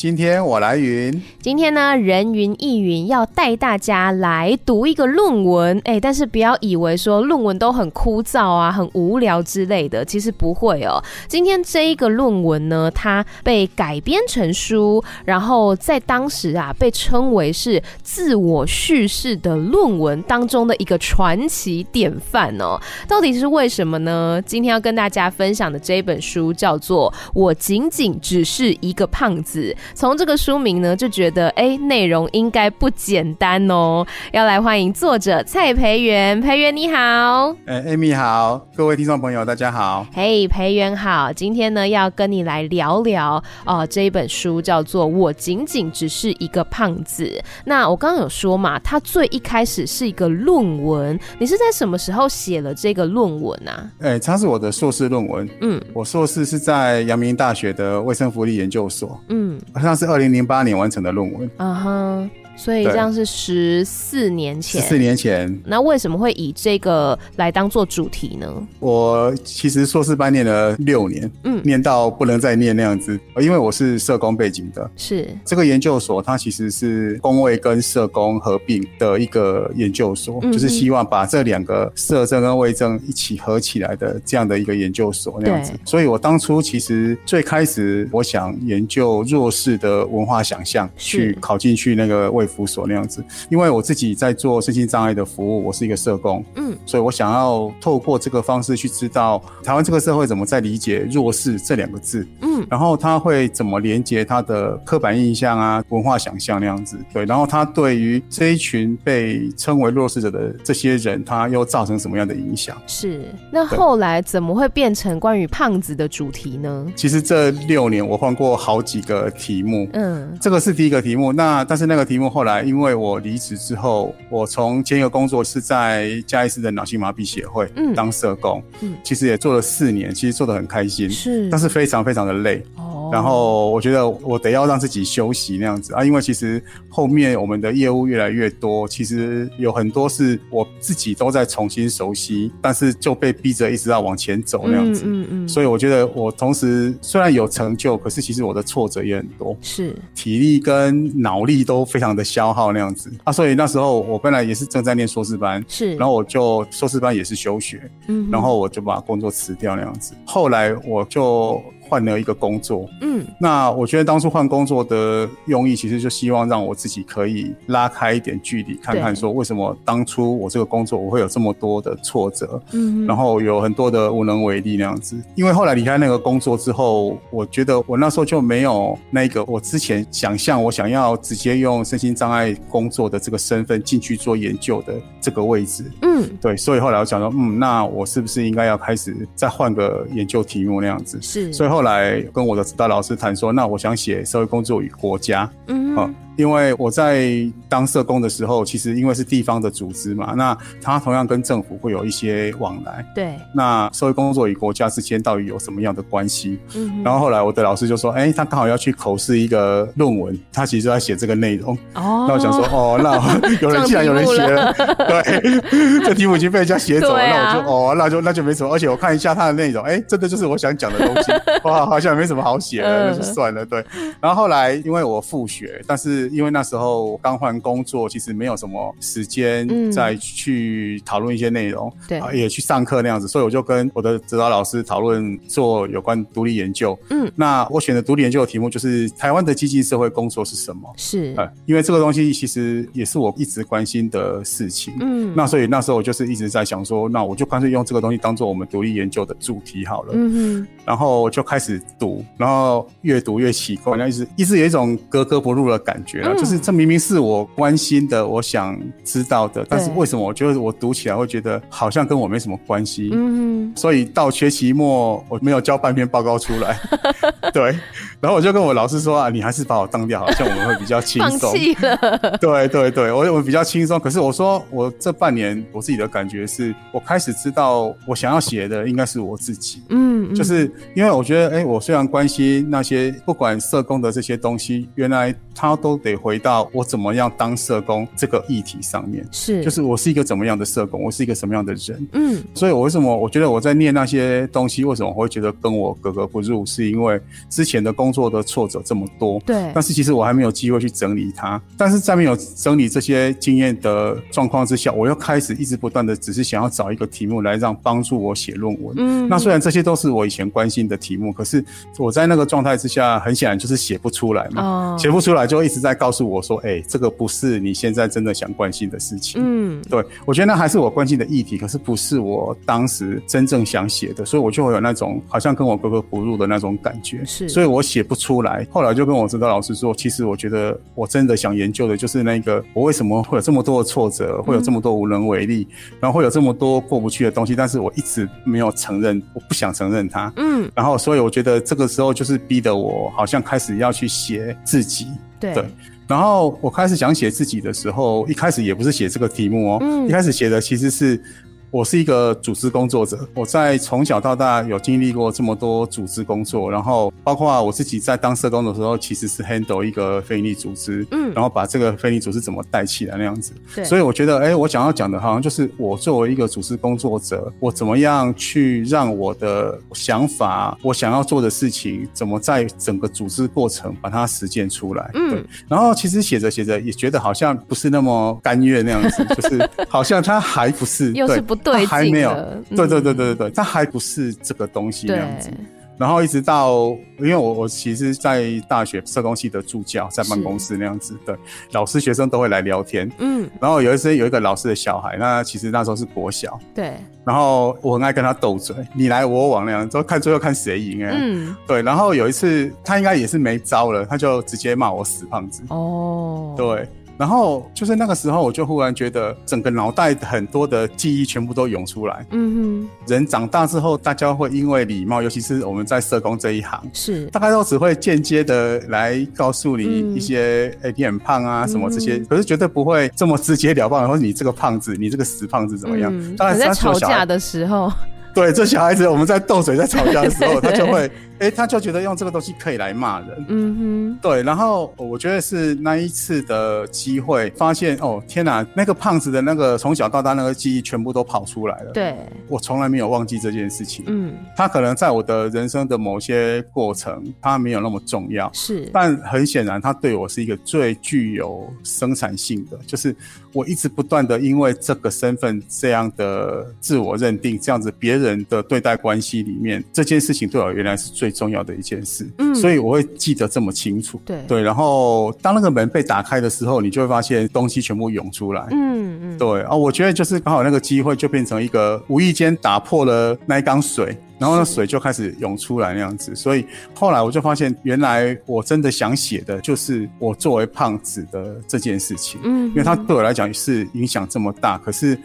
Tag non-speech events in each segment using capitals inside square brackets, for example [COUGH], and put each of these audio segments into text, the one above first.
今天我来云。今天呢，人云亦云要带大家来读一个论文，哎、但是不要以为说论文都很枯燥啊、很无聊之类的，其实不会哦。今天这一个论文呢，它被改编成书，然后在当时啊，被称为是自我叙事的论文当中的一个传奇典范哦。到底是为什么呢？今天要跟大家分享的这一本书叫做《我仅仅只是一个胖子》。从这个书名呢，就觉得哎，内容应该不简单哦。要来欢迎作者蔡培元，培元你好，哎，Amy 好，各位听众朋友大家好，嘿，培元好，今天呢要跟你来聊聊哦、呃，这一本书叫做《我仅仅只是一个胖子》。那我刚刚有说嘛，它最一开始是一个论文，你是在什么时候写了这个论文啊？哎，它是我的硕士论文，嗯，我硕士是在阳明大学的卫生福利研究所，嗯。那是二零零八年完成的论文。嗯哼。所以这样是十四年前。十四年前，那为什么会以这个来当做主题呢？我其实硕士班念了六年，嗯，念到不能再念那样子，因为我是社工背景的。是这个研究所，它其实是工位跟社工合并的一个研究所，嗯、就是希望把这两个社政跟卫政一起合起来的这样的一个研究所那样子。所以我当初其实最开始我想研究弱势的文化想象，去考进去那个卫。服所那样子，因为我自己在做身心障碍的服务，我是一个社工，嗯，所以我想要透过这个方式去知道台湾这个社会怎么在理解弱势这两个字，嗯，然后他会怎么连接他的刻板印象啊、文化想象那样子，对，然后他对于这一群被称为弱势者的这些人，他又造成什么样的影响？是，那后来怎么会变成关于胖子的主题呢？其实这六年我换过好几个题目，嗯，这个是第一个题目，那但是那个题目后。来，因为我离职之后，我从前一个工作是在嘉义市的脑性麻痹协会当社工，嗯，其实也做了四年，其实做的很开心，是，但是非常非常的累。哦，然后我觉得我得要让自己休息那样子。啊，因为其实后面我们的业务越来越多，其实有很多是我自己都在重新熟悉，但是就被逼着一直要往前走那样子，嗯嗯，嗯，所以我觉得我同时虽然有成就，可是其实我的挫折也很多，是，体力跟脑力都非常的消耗那样子。啊，所以那时候我本来也是正在念硕士班，是，然后我就硕士班也是休学，嗯，然后我就把工作辞掉那样子，后来我就。换了一个工作，嗯，那我觉得当初换工作的用意，其实就希望让我自己可以拉开一点距离，看看说为什么当初我这个工作我会有这么多的挫折，嗯，然后有很多的无能为力那样子。因为后来离开那个工作之后，我觉得我那时候就没有那个我之前想象我想要直接用身心障碍工作的这个身份进去做研究的这个位置，嗯，对，所以后来我想说，嗯，那我是不是应该要开始再换个研究题目那样子？是，所以后。后来跟我的指导老师谈说，那我想写社会工作与国家，嗯，好。因为我在当社工的时候，其实因为是地方的组织嘛，那他同样跟政府会有一些往来。对。那社会工作与国家之间到底有什么样的关系？嗯。然后后来我的老师就说：“哎，他刚好要去口试一个论文，他其实就在写这个内容。”哦。那我想说：“哦，那 [LAUGHS] 有人 [LAUGHS] 既然有人写了，[LAUGHS] 对，这题目已经被人家写走了，啊、那我就哦，那就那就没什么。而且我看一下他的内容，哎，真的就是我想讲的东西。哇，好像没什么好写的，嗯、那就算了。对。然后后来因为我复学，但是因为那时候刚换工作，其实没有什么时间再去讨论一些内容，对、也去上课那样子，所以我就跟我的指导老师讨论做有关独立研究。嗯，那我选的独立研究的题目就是台湾的基进社会工作是什么？是，呃，因为这个东西其实也是我一直关心的事情。嗯，那所以那时候我就是一直在想说，那我就干脆用这个东西当做我们独立研究的主题好了。嗯哼，然后就开始读，然后越读越奇怪，那一直一直有一种格格不入的感觉。觉了，嗯、就是这明明是我关心的，我想知道的，但是为什么我觉得我读起来会觉得好像跟我没什么关系？嗯，所以到学期末我没有交半篇报告出来，[LAUGHS] 对，然后我就跟我老师说啊，你还是把我当掉，好像我们会比较轻松。放弃了。对对对，我我比较轻松。可是我说我这半年我自己的感觉是，我开始知道我想要写的应该是我自己。嗯，就是因为我觉得，哎，我虽然关心那些不管社工的这些东西，原来他都得回到我怎么样当社工这个议题上面。是，就是我是一个怎么样的社工，我是一个什么样的人。嗯，所以我为什么我觉得我在念那些东西，为什么我会觉得跟我格格不入，是因为之前的工作的挫折这么多。对，但是其实我还没有机会去整理它。但是在没有整理这些经验的状况之下，我又开始一直不断的只是想要找一个题目来让帮助我写论文。嗯，那虽然这些都是我以前关心的题目，可是我在那个状态之下，很显然就是写不出来嘛。哦，写不出来就一直在告诉我说：“哎、欸，这个不是你现在真的想关心的事情。”嗯，对，我觉得那还是我关心的议题，可是不是我当时真正想写的，所以我就会有那种好像跟我格格不入的那种感觉。是，所以我写不出来。后来就跟我指导老师说：“其实我觉得我真的想研究的就是那个，我为什么会有这么多的挫折，会有这么多无能为力，嗯、然后会有这么多过不去的东西，但是我一直没有承认，我不想承认它。嗯，然后所以我觉得这个时候就是逼得我好像开始要去写自己。对。对然后我开始想写自己的时候，一开始也不是写这个题目哦，嗯、一开始写的其实是。我是一个组织工作者，我在从小到大有经历过这么多组织工作，然后包括我自己在当社工的时候，其实是 handle 一个非营利组织，嗯，然后把这个非营利组织怎么带起来那样子，对，所以我觉得，哎，我想要讲的好像就是我作为一个组织工作者，我怎么样去让我的想法，我想要做的事情，怎么在整个组织过程把它实践出来，嗯，对，然后其实写着写着也觉得好像不是那么甘愿那样子，就是 [LAUGHS] 好像它还不是，又是不。对，还没有，对对对对对对，它还不是这个东西那样子。然后一直到，因为我我其实，在大学社工系的助教，在办公室那样子，对，老师学生都会来聊天，嗯。然后有一次有一个老师的小孩，那其实那时候是国小，对。然后我很爱跟他斗嘴，你来我往那样，都看最后看谁赢哎，嗯，对。然后有一次他应该也是没招了，他就直接骂我死胖子，哦，对。然后就是那个时候，我就忽然觉得整个脑袋很多的记忆全部都涌出来。嗯哼，人长大之后，大家会因为礼貌，尤其是我们在社工这一行，是大概都只会间接的来告诉你一些，哎、嗯，你很胖啊什么这些，嗯、可是绝对不会这么直截了当，或者你这个胖子，你这个死胖子怎么样？嗯、大概是在吵架的时候。对，这小孩子，我们在斗嘴、在吵架的时候，[LAUGHS] 他就会，哎、欸，他就觉得用这个东西可以来骂人。嗯哼，对。然后我觉得是那一次的机会，发现哦，天哪，那个胖子的那个从小到大那个记忆全部都跑出来了。对，我从来没有忘记这件事情。嗯，他可能在我的人生的某些过程，他没有那么重要。是，但很显然，他对我是一个最具有生产性的，就是我一直不断的因为这个身份这样的自我认定，这样子别人。人的对待关系里面，这件事情对我原来是最重要的一件事，嗯，所以我会记得这么清楚，对。对。然后当那个门被打开的时候，你就会发现东西全部涌出来，嗯嗯，对啊，我觉得就是刚好那个机会就变成一个无意间打破了那一缸水，然后那水就开始涌出来那样子，所以后来我就发现，原来我真的想写的就是我作为胖子的这件事情，嗯，因为它对我来讲是影响这么大，可是。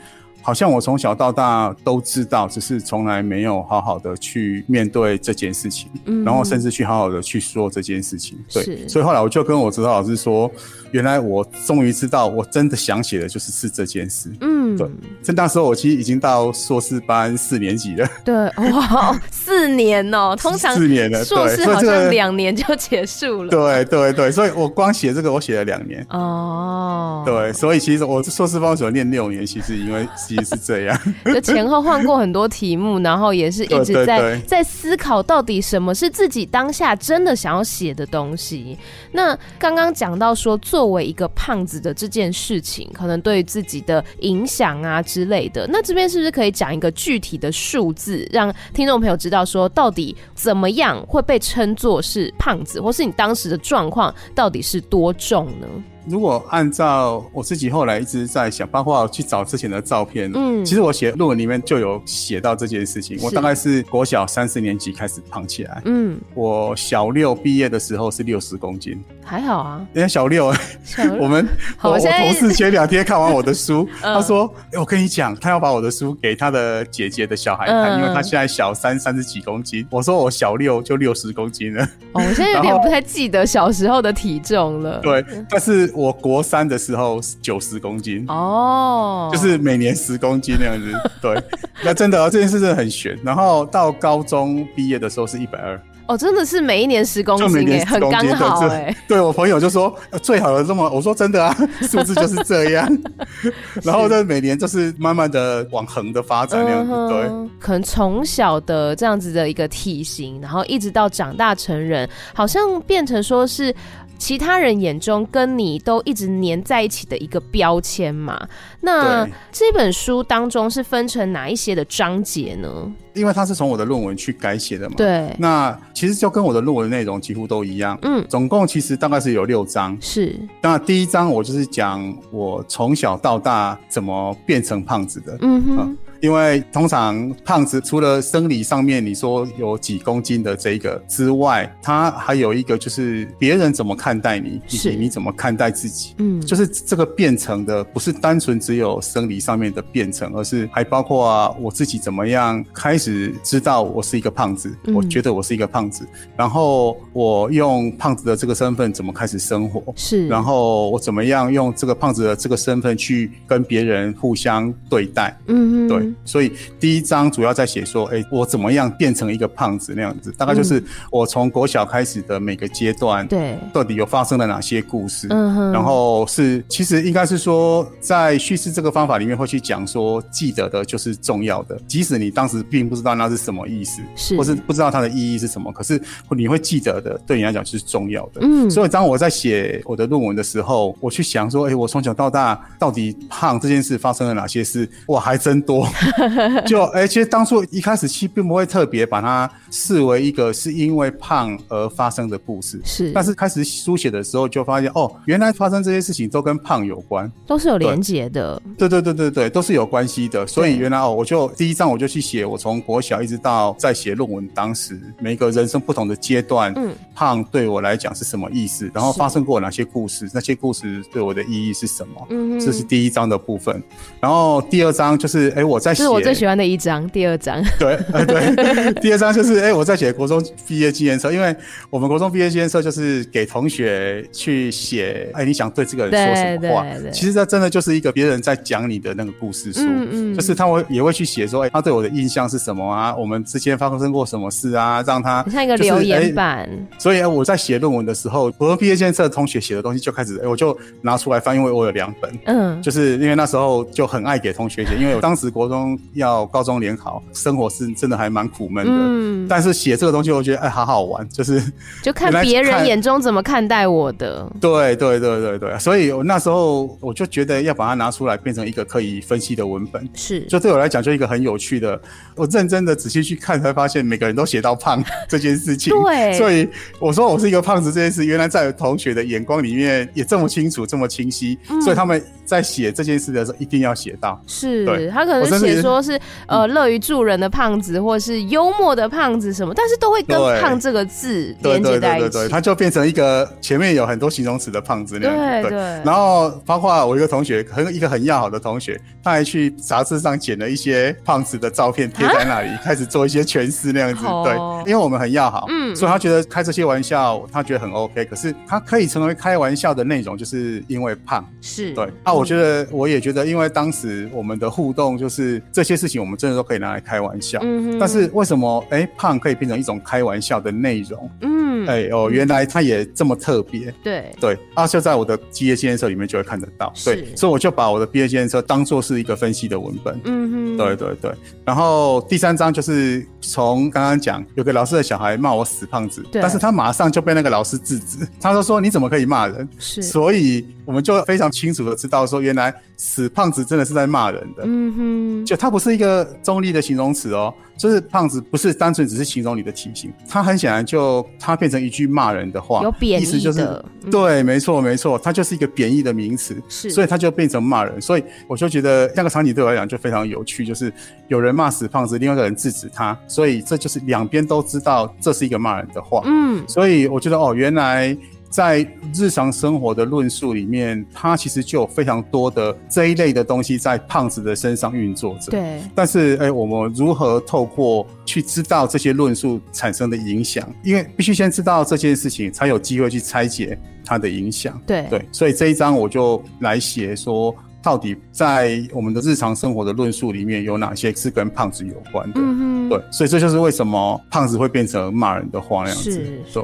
好像我从小到大都知道，只是从来没有好好的去面对这件事情，嗯，然后甚至去好好的去说这件事情。对，所以后来我就跟我指导老师说，原来我终于知道，我真的想写的就是是这件事。嗯，对。在那时候，我其实已经到硕士班四年级了。对，哇，[LAUGHS] 四年哦，通常四年了，硕士好像两年就结束了。对对对，所以我光写这个，我写了两年。哦，对，所以其实我硕士班所念六年，其实因为。是这样，[LAUGHS] 就前后换过很多题目，然后也是一直在在思考到底什么是自己当下真的想要写的东西。那刚刚讲到说，作为一个胖子的这件事情，可能对自己的影响啊之类的。那这边是不是可以讲一个具体的数字，让听众朋友知道说，到底怎么样会被称作是胖子，或是你当时的状况到底是多重呢？如果按照我自己后来一直在想，包括去找之前的照片，嗯，其实我写论文里面就有写到这件事情。我大概是国小三四年级开始胖起来，嗯，我小六毕业的时候是六十公斤，还好啊。人家小六，小六 [LAUGHS] 我们好我，我同事前两天看完我的书，[LAUGHS] 他说、欸：“我跟你讲，他要把我的书给他的姐姐的小孩看，嗯、因为他现在小三三十几公斤。”我说：“我小六就六十公斤了。”哦，我现在有点不太记得小时候的体重了。对，但是我国三的时候九十公斤哦，就是每年十公斤那样子。[LAUGHS] 对，那真的、啊、这件事真的很悬。然后到高中毕业的时候是一百二。哦，真的是每一年十公斤，哎，很刚好哎。对，我朋友就说最好的这么，我说真的啊，数字就是这样。[LAUGHS] 然后呢，每年就是慢慢的往横的发展那样子，嗯、对。可能从小的这样子的一个体型，然后一直到长大成人，好像变成说是。其他人眼中跟你都一直黏在一起的一个标签嘛？那这本书当中是分成哪一些的章节呢？因为它是从我的论文去改写的嘛。对。那其实就跟我的论文内容几乎都一样。嗯。总共其实大概是有六章。是。那第一章我就是讲我从小到大怎么变成胖子的。嗯哼。嗯因为通常胖子除了生理上面你说有几公斤的这个之外，他还有一个就是别人怎么看待你，以及你怎么看待自己。嗯，就是这个变成的不是单纯只有生理上面的变成，而是还包括啊我自己怎么样开始知道我是一个胖子，我觉得我是一个胖子，然后我用胖子的这个身份怎么开始生活，是，然后我怎么样用这个胖子的这个身份去跟别人互相对待。嗯，对。所以第一章主要在写说，哎、欸，我怎么样变成一个胖子那样子？大概就是我从国小开始的每个阶段，对，到底有发生了哪些故事？嗯哼。然后是，其实应该是说，在叙事这个方法里面会去讲说，记得的就是重要的，即使你当时并不知道那是什么意思，是，或是不知道它的意义是什么，可是你会记得的，对你来讲就是重要的。嗯。所以当我在写我的论文的时候，我去想说，哎、欸，我从小到大到底胖这件事发生了哪些事？哇，还真多。[LAUGHS] 就哎、欸，其实当初一开始其实并不会特别把它视为一个是因为胖而发生的故事，是。但是开始书写的时候就发现，哦，原来发生这些事情都跟胖有关，都是有连结的。对对对对对，都是有关系的。所以原来哦，我就第一章我就去写，我从国小一直到在写论文当时，每一个人生不同的阶段，嗯，胖对我来讲是什么意思？然后发生过哪些故事？那些故事对我的意义是什么？嗯，这是第一章的部分。然后第二章就是，哎、欸，我在写。我最喜欢的一章，第二章。[LAUGHS] 对，呃，对，第二章就是，哎、欸，我在写国中毕业纪念册，因为我们国中毕业纪念册就是给同学去写，哎、欸，你想对这个人说什么话？其实这真的就是一个别人在讲你的那个故事书，嗯嗯，就是他会也会去写说，哎、欸，他对我的印象是什么啊？我们之间发生过什么事啊？让他、就是、像一个留言板。欸、[LAUGHS] 所以我在写论文的时候，国中毕业纪念册同学写的东西就开始，我就拿出来翻，因为我有两本，嗯，就是因为那时候就很爱给同学写，因为我当时国中要高中联考，生活是真的还蛮苦闷的。嗯，但是写这个东西，我觉得哎，好好玩，就是就看别人眼中怎么看待我的。对对对对对，所以我那时候我就觉得要把它拿出来，变成一个可以分析的文本。是，就对我来讲，就一个很有趣的。我认真的仔细去看，才发现每个人都写到胖这件事情。对，所以我说我是一个胖子这件事，原来在同学的眼光里面也这么清楚，这么清晰。嗯，所以他们在写这件事的时候，一定要写到。是，对他可能写说是。呃，乐于助人的胖子，或是幽默的胖子什么，但是都会跟“胖”这个字连接在一起。对对对对对，他就变成一个前面有很多形容词的胖子那样。对对。然后包括我一个同学，很一个很要好的同学，他还去杂志上剪了一些胖子的照片贴在那里，开始做一些诠释那样子。对，因为我们很要好，嗯，所以他觉得开这些玩笑，他觉得很 OK。可是他可以成为开玩笑的内容，就是因为胖。是。对。那我觉得，我也觉得，因为当时我们的互动就是这些事情，我们。真的都可以拿来开玩笑，嗯，但是为什么哎、欸、胖可以变成一种开玩笑的内容？嗯，哎、欸、哦，原来它也这么特别，对。对啊，就在我的毕业纪念册里面就会看得到，对，所以我就把我的毕业纪念册当做是一个分析的文本，嗯哼，对对对。然后第三章就是从刚刚讲有个老师的小孩骂我死胖子，但是他马上就被那个老师制止，他就说，说你怎么可以骂人？是，所以我们就非常清楚的知道说，原来死胖子真的是在骂人的。嗯哼，就它不是一个中立的形容词哦，就是胖子不是单纯只是形容你的体型，它很显然就它变成一句骂人的话，有贬义的，意思就是、嗯、对，没错没错，它就是一个贬义的名词，是，所以它就变成骂人，所以我就觉得那个场景对我来讲就非常有趣，就是有人骂死胖子，另外一个人制止他，所以这就是两边都知道这是一个骂人的话，嗯，所以我觉得哦，原来。在日常生活的论述里面，它其实就有非常多的这一类的东西在胖子的身上运作着。对。但是，哎，我们如何透过去知道这些论述产生的影响？因为必须先知道这件事情，才有机会去拆解它的影响。对对。所以这一章我就来写说。到底在我们的日常生活的论述里面有哪些是跟胖子有关的？嗯，对，所以这就是为什么胖子会变成骂人的话那样子。对。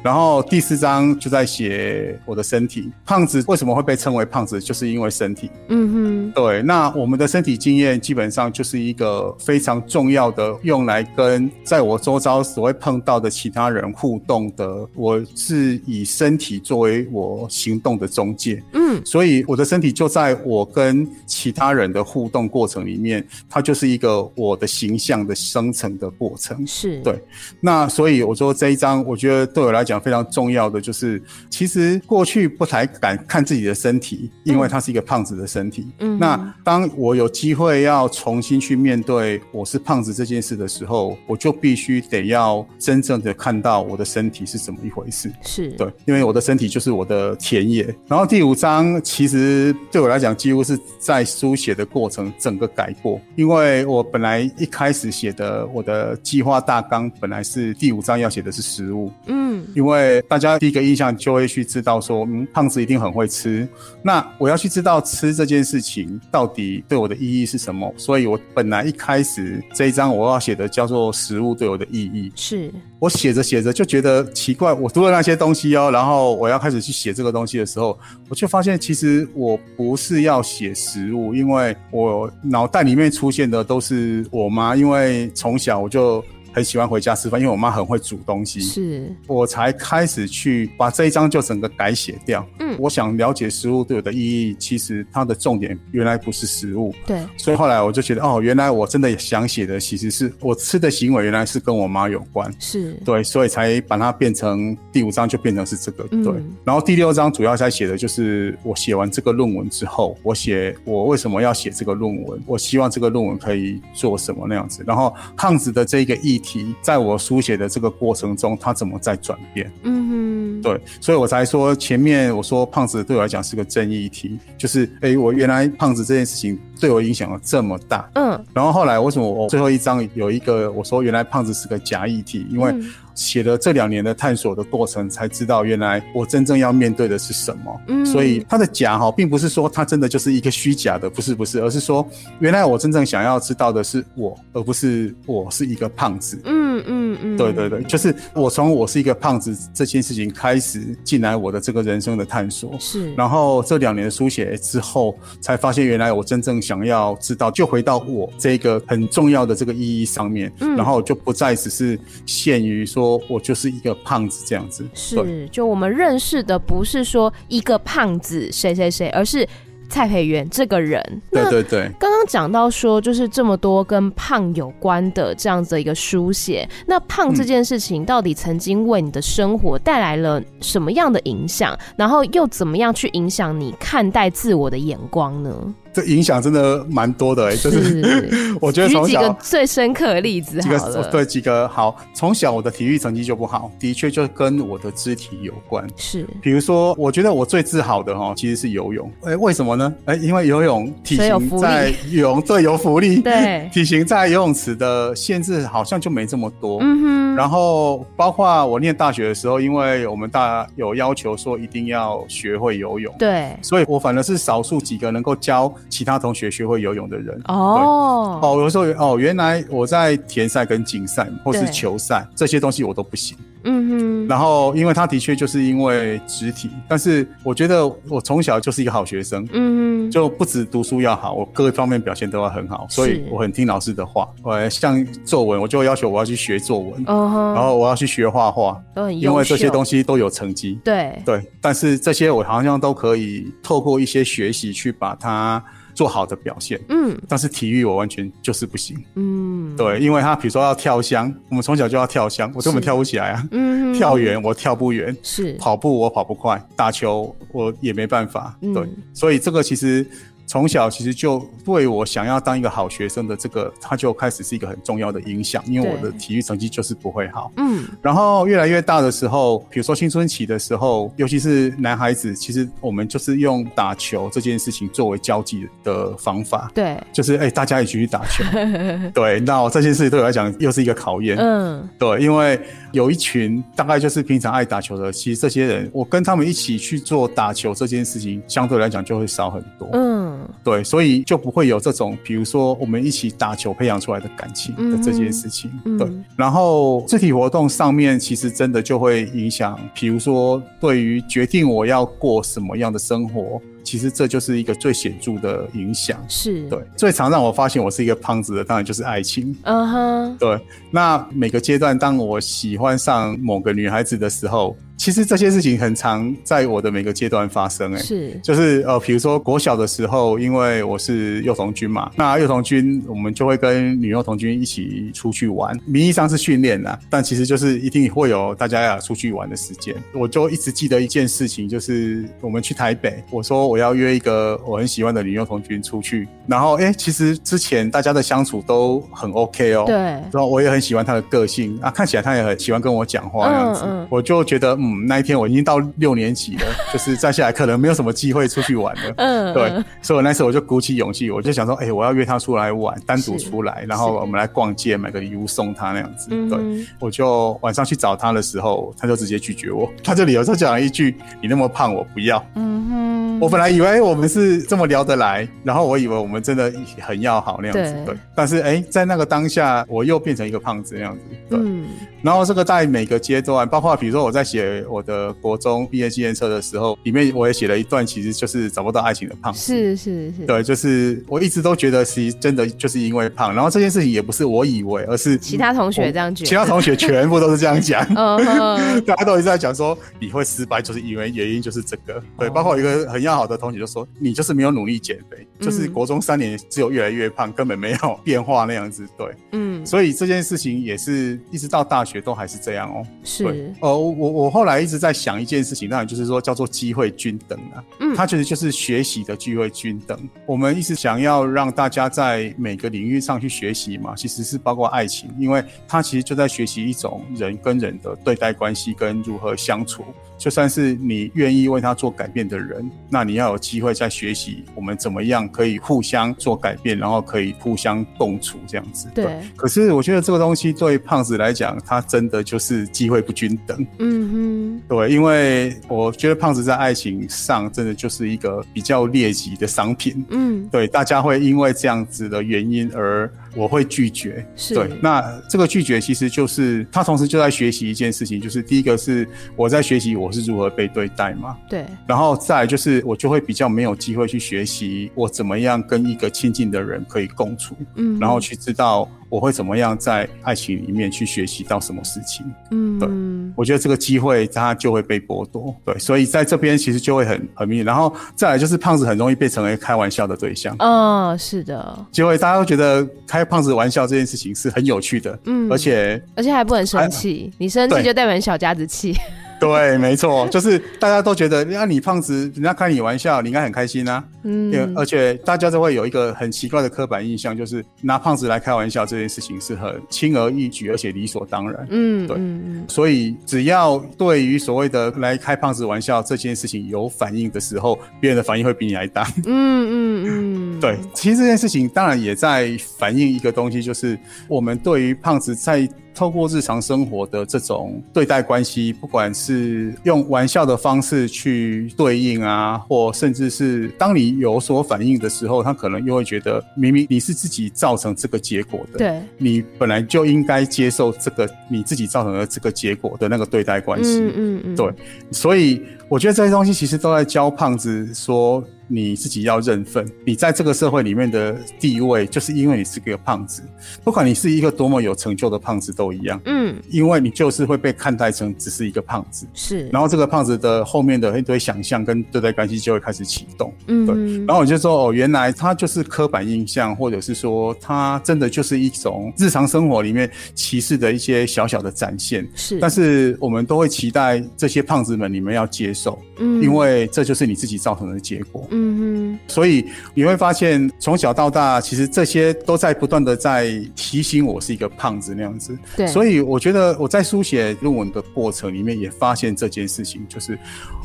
然后第四章就在写我的身体，胖子为什么会被称为胖子，就是因为身体。嗯哼，对。那我们的身体经验基本上就是一个非常重要的，用来跟在我周遭所会碰到的其他人互动的。我是以身体作为我行动的中介。嗯，所以我的身体就在我。我跟其他人的互动过程里面，它就是一个我的形象的生成的过程。是对。那所以我说这一章，我觉得对我来讲非常重要的就是，其实过去不太敢看自己的身体，因为它是一个胖子的身体。嗯。那当我有机会要重新去面对我是胖子这件事的时候，我就必须得要真正的看到我的身体是怎么一回事。是对，因为我的身体就是我的田野。然后第五章其实对我来讲，几乎是在书写的过程整个改过，因为我本来一开始写的我的计划大纲本来是第五章要写的是食物，嗯，因为大家第一个印象就会去知道说，嗯，胖子一定很会吃，那我要去知道吃这件事情到底对我的意义是什么，所以我本来一开始这一章我要写的叫做食物对我的意义，是。我写着写着就觉得奇怪，我读了那些东西哦，然后我要开始去写这个东西的时候，我就发现其实我不是要。写食物，因为我脑袋里面出现的都是我妈，因为从小我就。很喜欢回家吃饭，因为我妈很会煮东西，是我才开始去把这一章就整个改写掉。嗯，我想了解食物对我的意义，其实它的重点原来不是食物。对，所以后来我就觉得，哦，原来我真的想写的其实是我吃的行为，原来是跟我妈有关。是对，所以才把它变成第五章，就变成是这个。对，嗯，然后第六章主要在写的就是我写完这个论文之后，我写我为什么要写这个论文，我希望这个论文可以做什么那样子。然后胖子的这个议题，在我书写的这个过程中，他怎么在转变？嗯哼，对，所以我才说前面我说胖子对我来讲是个争议题，就是哎，我原来胖子这件事情对我影响了这么大，嗯，然后后来为什么我最后一章有一个我说原来胖子是个假议题，因为。写了这两年的探索的过程，才知道原来我真正要面对的是什么。嗯，所以他的假哈，并不是说他真的就是一个虚假的，不是不是，而是说原来我真正想要知道的是我，而不是我是一个胖子。嗯嗯嗯，对对对，就是我从我是一个胖子这件事情开始进来我的这个人生的探索。是，然后这两年的书写之后，才发现原来我真正想要知道，就回到我这个很重要的这个意义上面。嗯，然后就不再只是限于说。我就是一个胖子这样子，是，就我们认识的不是说一个胖子谁谁谁，而是蔡培元这个人。对对对，刚刚讲到说，就是这么多跟胖有关的这样子的一个书写，那胖这件事情到底曾经为你的生活带来了什么样的影响？然后又怎么样去影响你看待自我的眼光呢？这影响真的蛮多的哎、欸，就是 [LAUGHS] 我觉得从小举几个最深刻的例子几个对几个好，从小我的体育成绩就不好，的确就跟我的肢体有关。是，比如说，我觉得我最自豪的哈，其实是游泳。哎，为什么呢？哎，因为游泳体型在 [LAUGHS] 游泳对有福利，对体型在游泳池的限制好像就没这么多。嗯哼。然后包括我念大学的时候，因为我们大有要求说一定要学会游泳，对，所以我反而是少数几个能够教。其他同学学会游泳的人哦哦，有时候哦，原来我在田赛跟竞赛或是球赛这些东西我都不行。嗯哼。然后，因为他的确就是因为肢体，但是我觉得我从小就是一个好学生，嗯哼，就不止读书要好，我各个方面表现都要很好，所以我很听老师的话。我像作文，我就要求我要去学作文，然后我要去学画画，都很，因为这些东西都有成绩。对对，但是这些我好像都可以透过一些学习去把它。做好的表现，嗯，但是体育我完全就是不行，嗯，对，因为他比如说要跳箱，我们从小就要跳箱，我根本跳不起来啊，嗯，跳远我跳不远，是。跑步我跑不快，打球我也没办法，对，嗯，所以这个其实。从小其实就对我想要当一个好学生的这个，他就开始是一个很重要的影响，因为我的体育成绩就是不会好。嗯，然后越来越大的时候，比如说青春期的时候，尤其是男孩子，其实我们就是用打球这件事情作为交际的方法。对，就是哎、欸，大家一起去打球。[LAUGHS] 对，那这件事情对我来讲又是一个考验。嗯，对，因为有一群大概就是平常爱打球的，其实这些人，我跟他们一起去做打球这件事情，相对来讲就会少很多。嗯。对，所以就不会有这种，比如说我们一起打球培养出来的感情的这件事情。嗯、对，然后肢体活动上面其实真的就会影响，比如说对于决定我要过什么样的生活。其实这就是一个最显著的影响，是对。最常让我发现我是一个胖子的，当然就是爱情。嗯哼，对。那每个阶段，当我喜欢上某个女孩子的时候，其实这些事情很常在我的每个阶段发生。哎，是，就是呃，比如说国小的时候，因为我是幼童军嘛，那幼童军我们就会跟女幼童军一起出去玩，名义上是训练啦，但其实就是一定会有大家要出去玩的时间。我就一直记得一件事情，就是我们去台北，我说我。要约一个我很喜欢的女幼童军出去，然后哎、欸，其实之前大家的相处都很 OK 哦，对，然后我也很喜欢她的个性啊，看起来她也很喜欢跟我讲话那样子，嗯嗯、我就觉得嗯，那一天我已经到六年级了，就是再下来可能没有什么机会出去玩了，[LAUGHS] 嗯，对，所以我那时候我就鼓起勇气，我就想说，哎、欸，我要约她出来玩，单独出来，然后我们来逛街，买个礼物送她那样子，对，我就晚上去找她的时候，她就直接拒绝我，她这里有时候讲了一句：“你那么胖，我不要。”嗯哼，我本来。以为我们是这么聊得来，然后我以为我们真的很要好那样子，对。对，但是哎、欸，在那个当下，我又变成一个胖子那样子，对。嗯然后这个在每个阶段，包括比如说我在写我的国中毕业纪念册的时候，里面我也写了一段，其实就是找不到爱情的胖子。是是是。对，就是我一直都觉得，其实真的就是因为胖。然后这件事情也不是我以为，而是其他同学这样觉得。其他同学全部都是这样讲。嗯。[LAUGHS] 大家都一直在讲说你会失败，就是因为原因就是这个。对，包括一个很要好的同学就说你就是没有努力减肥，就是国中三年只有越来越胖，根本没有变化那样子。对。嗯。所以这件事情也是一直到大学。都还是这样哦，是呃，我我后来一直在想一件事情，当然就是说叫做机会均等啊，嗯，它其实就是学习的机会均等。我们一直想要让大家在每个领域上去学习嘛，其实是包括爱情，因为它其实就在学习一种人跟人的对待关系跟如何相处。就算是你愿意为他做改变的人，那你要有机会再学习我们怎么样可以互相做改变，然后可以互相共处这样子。对。对，可是我觉得这个东西对胖子来讲，他真的就是机会不均等。嗯哼。对，因为我觉得胖子在爱情上真的就是一个比较劣质的商品。嗯。对，大家会因为这样子的原因而。我会拒绝，是对。那这个拒绝其实就是他同时就在学习一件事情，就是第一个是我在学习我是如何被对待嘛，对。然后再就是我就会比较没有机会去学习我怎么样跟一个亲近的人可以共处，嗯，然后去知道。我会怎么样在爱情里面去学习到什么事情？嗯，对，我觉得这个机会它就会被剥夺，对，所以在这边其实就会很很明显。然后再来就是胖子很容易被成为开玩笑的对象。哦，是的，就会大家都觉得开胖子玩笑这件事情是很有趣的，嗯，而且而且还不能生气，你生气就代表你小家子气。[LAUGHS] 对，没错，就是大家都觉得，那你胖子，人家开你玩笑，你应该很开心啊。嗯，而且大家都会有一个很奇怪的刻板印象，就是拿胖子来开玩笑这件事情是很轻而易举，而且理所当然。嗯，对。嗯，所以只要对于所谓的来开胖子玩笑这件事情有反应的时候，别人的反应会比你还大。嗯嗯嗯。[LAUGHS] 对，其实这件事情当然也在反映一个东西，就是我们对于胖子在。透过日常生活的这种对待关系，不管是用玩笑的方式去对应啊，或甚至是当你有所反应的时候，他可能又会觉得明明你是自己造成这个结果的，对，你本来就应该接受这个你自己造成的这个结果的那个对待关系，嗯嗯嗯，对，所以我觉得这些东西其实都在教胖子说。你自己要认份，你在这个社会里面的地位，就是因为你是个胖子，不管你是一个多么有成就的胖子都一样，嗯，因为你就是会被看待成只是一个胖子，是，然后这个胖子的后面的一堆想象跟对待关系就会开始启动，嗯，对，然后我就说哦，原来他就是刻板印象，或者是说他真的就是一种日常生活里面歧视的一些小小的展现，是，但是我们都会期待这些胖子们你们要接受，嗯，因为这就是你自己造成的结果，嗯。嗯哼，所以你会发现，从小到大，其实这些都在不断的在提醒我是一个胖子那样子。对，所以我觉得我在书写论文的过程里面也发现这件事情，就是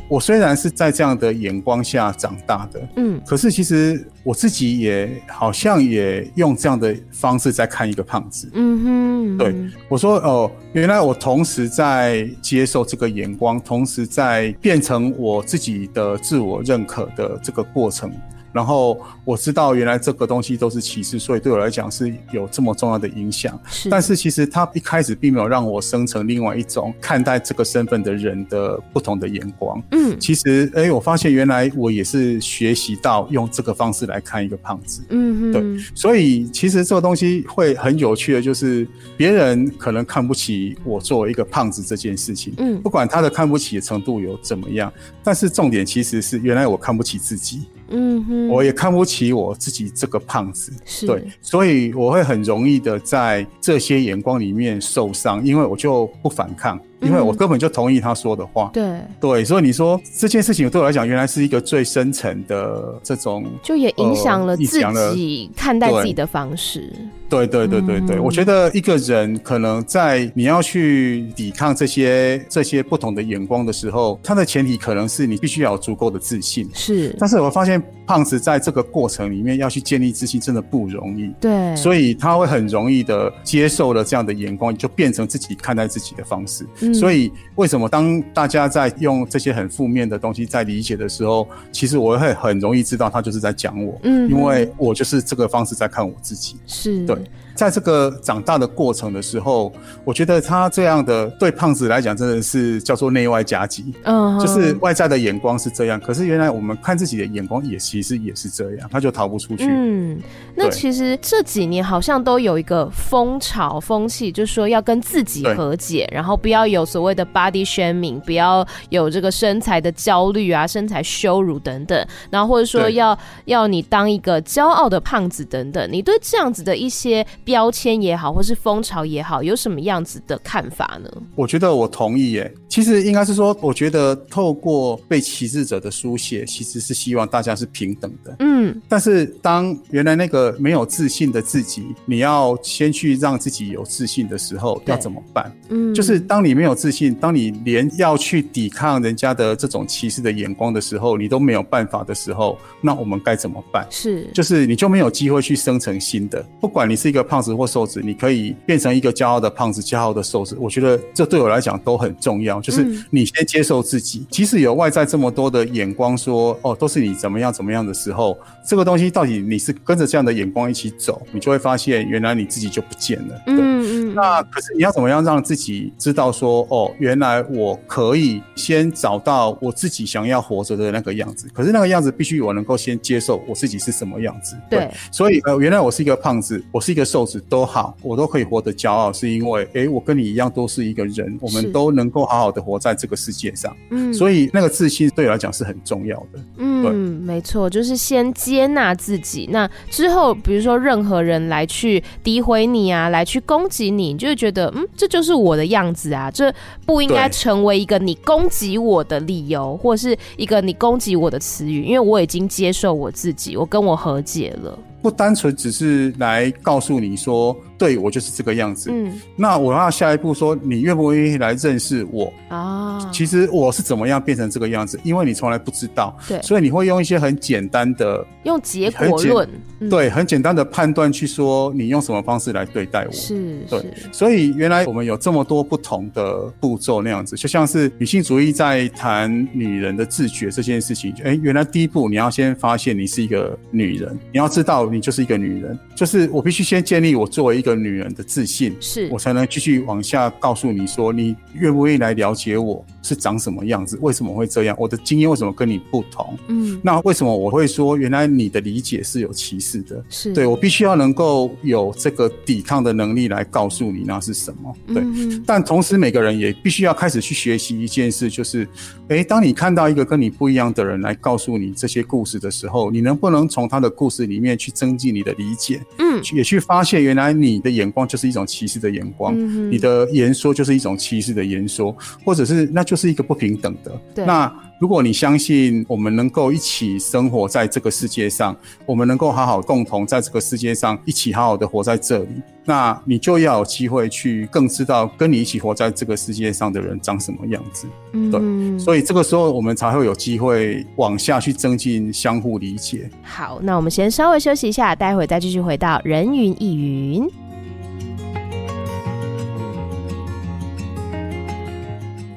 我虽然是在这样的眼光下长大的，嗯，可是其实我自己也好像也用这样的方式在看一个胖子。嗯哼，对，我说哦，原来我同时在接受这个眼光，同时在变成我自己的自我认可的这个过程。然后我知道原来这个东西都是歧视，所以对我来讲是有这么重要的影响。是，但是其实他一开始并没有让我生成另外一种看待这个身份的人的不同的眼光。嗯，其实哎，我发现原来我也是学习到用这个方式来看一个胖子。嗯，对，所以其实这个东西会很有趣的，就是别人可能看不起我作为一个胖子这件事情。嗯，不管他的看不起的程度有怎么样，但是重点其实是原来我看不起自己。嗯哼，我也看不起我自己这个胖子，对，所以我会很容易的在这些眼光里面受伤，因为我就不反抗。因为我根本就同意他说的话，对。对，所以你说这件事情对我来讲，原来是一个最深层的这种，就也影响了自己看待自己的方式。对对对对对，我觉得一个人可能在你要去抵抗这些这些不同的眼光的时候，他的前提可能是你必须要有足够的自信。是，但是我发现胖子在这个过程里面要去建立自信，真的不容易。对，所以他会很容易的接受了这样的眼光，就变成自己看待自己的方式。所以，为什么当大家在用这些很负面的东西在理解的时候，其实我会很容易知道他就是在讲我，嗯，因为我就是这个方式在看我自己，是对。在这个长大的过程的时候，我觉得他这样的对胖子来讲，真的是叫做内外夹击，嗯，就是外在的眼光是这样，可是原来我们看自己的眼光也其实也是这样，他就逃不出去。嗯，那其实这几年好像都有一个风潮风气，就是说要跟自己和解，然后不要有所谓的 body shaming，不要有这个身材的焦虑啊、身材羞辱等等，然后或者说要要你当一个骄傲的胖子等等，你对这样子的一些。标签也好，或是风潮也好，有什么样子的看法呢？我觉得我同意耶。其实应该是说，我觉得透过被歧视者的书写，其实是希望大家是平等的。嗯。但是当原来那个没有自信的自己，你要先去让自己有自信的时候，要怎么办？嗯。就是当你没有自信，当你连要去抵抗人家的这种歧视的眼光的时候，你都没有办法的时候，那我们该怎么办？是。就是你就没有机会去生成新的，不管你是一个胖。胖子或瘦子，你可以变成一个骄傲的胖子，骄傲的瘦子。我觉得这对我来讲都很重要。就是你先接受自己，即使有外在这么多的眼光说哦，都是你怎么样怎么样的时候，这个东西到底你是跟着这样的眼光一起走，你就会发现原来你自己就不见了。对。嗯嗯。那可是你要怎么样让自己知道说哦，原来我可以先找到我自己想要活着的那个样子。可是那个样子必须我能够先接受我自己是什么样子。对。对。所以呃，原来我是一个胖子，我是一个瘦子。都好，我都可以活得骄傲，是因为，诶，我跟你一样都是一个人，我们都能够好好的活在这个世界上。嗯，所以那个自信对我来讲是很重要的。嗯，对没错，就是先接纳自己。那之后，比如说任何人来去诋毁你啊，来去攻击你，你就会觉得，嗯，这就是我的样子啊，这不应该成为一个你攻击我的理由，或是一个你攻击我的词语，因为我已经接受我自己，我跟我和解了。不单纯只是来告诉你说，对我就是这个样子。嗯，那我要下一步说，你愿不愿意来认识我啊？其实我是怎么样变成这个样子？因为你从来不知道，对，所以你会用一些很简单的，用结果论，嗯、对，很简单的判断去说你用什么方式来对待我。是，对，所以原来我们有这么多不同的步骤那样子，就像是女性主义在谈女人的自觉这件事情。哎，原来第一步你要先发现你是一个女人，你要知道你就是一个女人，就是我必须先建立我作为一个女人的自信，是。我才能继续往下告诉你说，你愿不愿意来了解我是长什么样子，为什么会这样，我的经验为什么跟你不同？嗯，那为什么我会说原来你的理解是有歧视的？是对，我必须要能够有这个抵抗的能力来告诉你那是什么？对，嗯、但同时每个人也必须要开始去学习一件事，就是，哎，当你看到一个跟你不一样的人来告诉你这些故事的时候，你能不能从他的故事里面去增进你的理解？嗯，也去发现原来你的眼光就是一种歧视的眼光，嗯、你的言说就是一种歧视的言说，或者是那就是一个不平等的。对，那如果你相信我们能够一起生活在这个世界上，我们能够好好共同在这个世界上一起好好的活在这里，那你就要有机会去更知道跟你一起活在这个世界上的人长什么样子。嗯，对，所以这个时候我们才会有机会往下去增进相互理解。好，那我们先稍微休息一下，待会再继续回到人云亦云。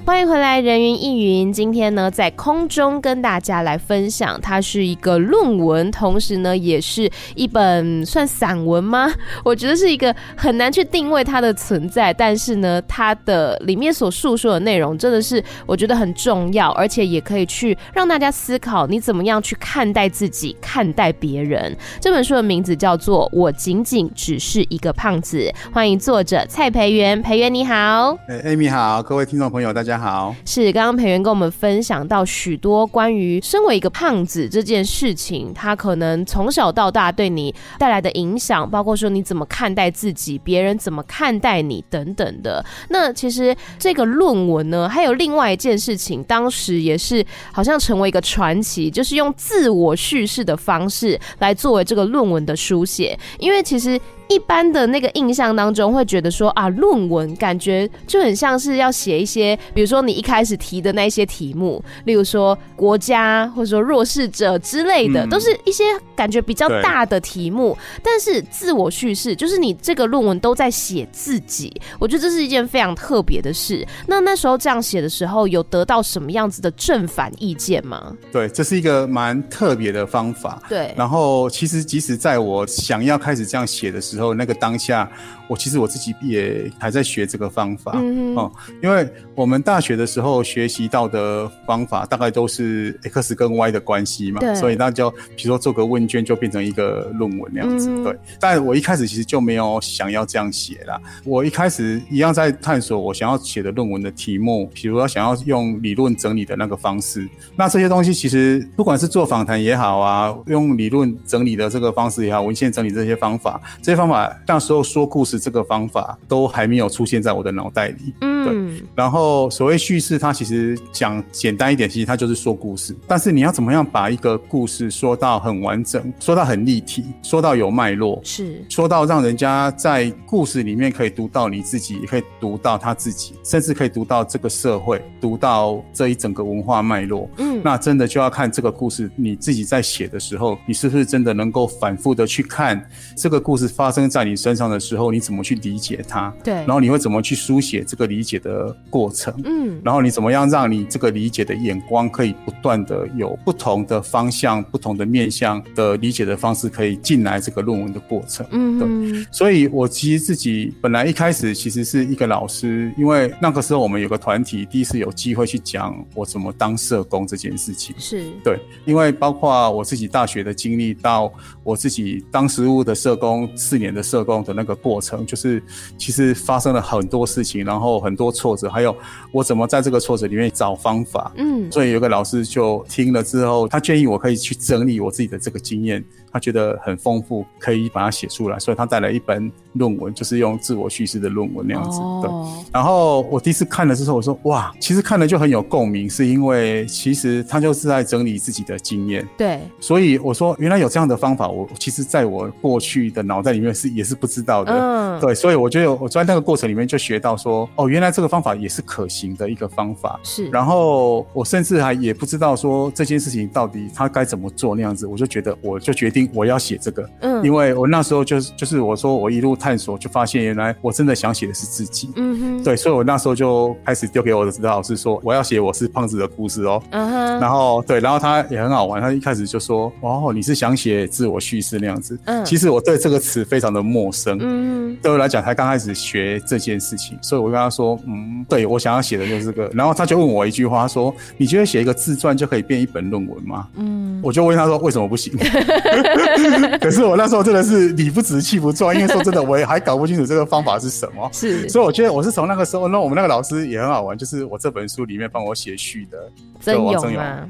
欢迎回来，人云亦云。今天呢，在空中跟大家来分享，它是一个论文，同时呢，也是一本算散文吗？我觉得是一个很难去定位它的存在，但是呢，它的里面所述说的内容真的是我觉得很重要，而且也可以去让大家思考你怎么样去看待自己、看待别人。这本书的名字叫做《我仅仅只是一个胖子》，欢迎作者蔡培元，培元你好。哎，Amy 好，各位听众朋友大家好。是刚刚培元跟我们分享到许多关于身为一个胖子这件事情，他可能从小到大对你带来的影响，包括说你怎么看待自己，别人怎么看待你等等的。那其实这个论文呢，还有另外一件事情，当时也是好像成为一个传奇，就是用自我叙事的方式来作为这个论文的书写，因为其实。一般的那个印象当中，会觉得说啊，论文感觉就很像是要写一些，比如说你一开始提的那些题目，例如说国家或者说弱势者之类的，都是一些感觉比较大的题目。但是自我叙事，就是你这个论文都在写自己，我觉得这是一件非常特别的事。那那时候这样写的时候，有得到什么样子的正反意见吗？对，这是一个蛮特别的方法。对，然后其实即使在我想要开始这样写的时候，然后那个当下，我其实我自己也还在学这个方法，嗯，嗯，因为我们大学的时候学习到的方法大概都是 X 跟 Y 的关系嘛，所以那就比如说做个问卷就变成一个论文那样子，嗯，对。但我一开始其实就没有想要这样写啦，我一开始一样在探索我想要写的论文的题目，比如说想要用理论整理的那个方式，那这些东西其实不管是做访谈也好啊，用理论整理的这个方式也好，文献整理这些方法，这些方法那时候说故事这个方法都还没有出现在我的脑袋里。嗯，对。然后所谓叙事，它其实讲简单一点，其实它就是说故事。但是你要怎么样把一个故事说到很完整，说到很立体，说到有脉络，是说到让人家在故事里面可以读到你自己，也可以读到他自己，甚至可以读到这个社会，读到这一整个文化脉络。嗯，那真的就要看这个故事你自己在写的时候，你是不是真的能够反复的去看这个故事发生在你身上的时候，你怎么去理解它？对，然后你会怎么去书写这个理解的过程？嗯，然后你怎么样让你这个理解的眼光可以不断的有不同的方向、不同的面向的理解的方式，可以进来这个论文的过程？嗯，对。所以我其实自己本来一开始其实是一个老师，因为那个时候我们有个团体，第一次有机会去讲我怎么当社工这件事情。是对，因为包括我自己大学的经历，到我自己当时务的社工四年的社工的那个过程，就是其实发生了很多事情，然后很多挫折，还有我怎么在这个挫折里面找方法。嗯，所以有个老师就听了之后，他建议我可以去整理我自己的这个经验，他觉得很丰富，可以把它写出来，所以他带来一本论文，就是用自我叙事的论文那样子。哦、对，然后我第一次看了之后，我说哇，其实看了就很有共鸣，是因为其实他就是在整理自己的经验。对，所以我说原来有这样的方法，我其实在我过去的脑袋里面面是也是不知道的。嗯，对，所以我觉得我在那个过程里面就学到说，哦，原来这个方法也是可行的一个方法。是，然后我甚至还也不知道说这件事情到底他该怎么做那样子，我就觉得我就决定我要写这个。嗯，因为我那时候就是就是我说我一路探索，就发现原来我真的想写的是自己。嗯哼，对，所以我那时候就开始丢给我的指导老师说，我要写我是胖子的故事哦。嗯哼，然后对，然后他也很好玩，他一开始就说，哦，你是想写自我叙事那样子。嗯，其实我对这个词非常的陌生。嗯，对我来讲，才刚开始学这件事情，所以我跟他说，嗯，对，我想要写的就是这个。然后他就问我一句话，他说，你觉得写一个自传就可以变一本论文吗？嗯，我就问他说，为什么不行？[LAUGHS] [LAUGHS] 可是我那时候真的是理不直气不壮，因为说真的，我也还搞不清楚这个方法是什么。[LAUGHS] 是，所以我觉得我是从那个时候，那我们那个老师也很好玩，就是我这本书里面帮我写序的。曾勇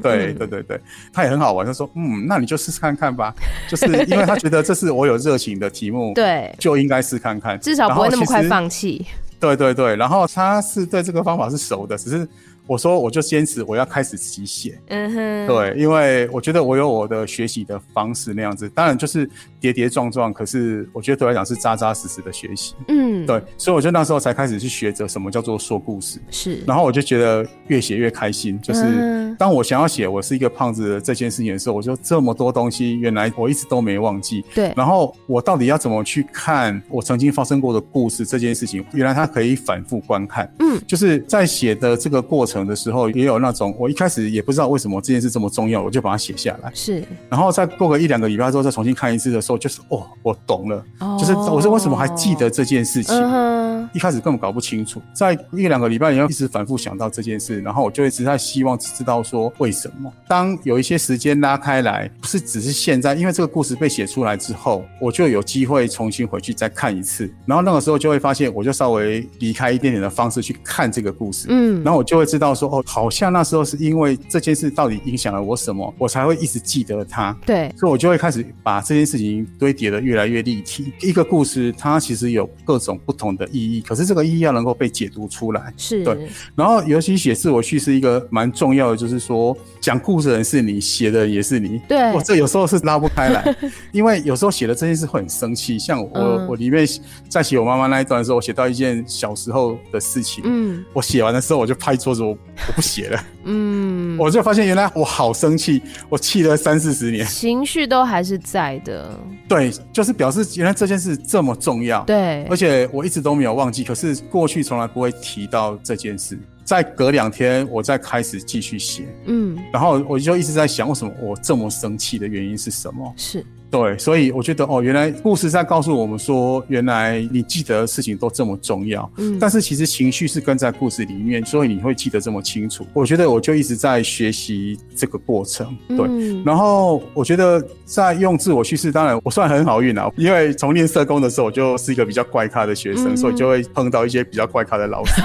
对对对，他也很好玩，他说，嗯，那你就试试看看吧，[LAUGHS] 就是因为他觉得这是我有热情的题目，对，就应该试看看，至少不会那么快放弃。对对对，然后他是对这个方法是熟的，只是。我说，我就坚持我要开始自己写。嗯哼，对，因为我觉得我有我的学习的方式那样子，当然就是跌跌撞撞，可是我觉得对我来讲是扎扎实实的学习。嗯，对，所以我就那时候才开始去学着什么叫做说故事。是，然后我就觉得越写越开心，就是当我想要写我是一个胖子的这件事情的时候，我就这么多东西，原来我一直都没忘记。对，然后我到底要怎么去看我曾经发生过的故事这件事情？原来它可以反复观看。嗯，就是在写的这个过程。的时候也有那种，我一开始也不知道为什么这件事这么重要，我就把它写下来。是，然后再过个一两个礼拜之后再重新看一次的时候，就是哦，我懂了，哦、就是我说为什么还记得这件事情？嗯、一开始根本搞不清楚，在一两个礼拜以后一直反复想到这件事，然后我就一直在希望知道说为什么。当有一些时间拉开来，不是只是现在，因为这个故事被写出来之后，我就有机会重新回去再看一次，然后那个时候就会发现，我就稍微离开一点点的方式去看这个故事，嗯，然后我就会知道。说哦，好像那时候是因为这件事到底影响了我什么，我才会一直记得它。对，所以我就会开始把这件事情堆叠的越来越立体。一个故事它其实有各种不同的意义，可是这个意义要能够被解读出来。是对，然后尤其写自我叙事一个蛮重要的，就是说讲故事的人是你，写的也是你。对，我这有时候是拉不开来，[LAUGHS] 因为有时候写的这件事会很生气。像我，嗯、我里面在写我妈妈那一段的时候，我写到一件小时候的事情。嗯，我写完的时候我就拍桌子我。我不写了，[LAUGHS] 嗯，我就发现原来我好生气，我气了三四十年，情绪都还是在的。对，就是表示原来这件事这么重要，对，而且我一直都没有忘记，可是过去从来不会提到这件事。再隔两天，我再开始继续写，嗯，然后我就一直在想，为什么我这么生气的原因是什么？是。对，所以我觉得哦，原来故事在告诉我们说，原来你记得的事情都这么重要。嗯，但是其实情绪是跟在故事里面，所以你会记得这么清楚。我觉得我就一直在学习这个过程。对，嗯、然后我觉得在用自我叙事，当然我算很好运啊，因为从念社工的时候，我就是一个比较怪咖的学生，嗯、所以就会碰到一些比较怪咖的老师。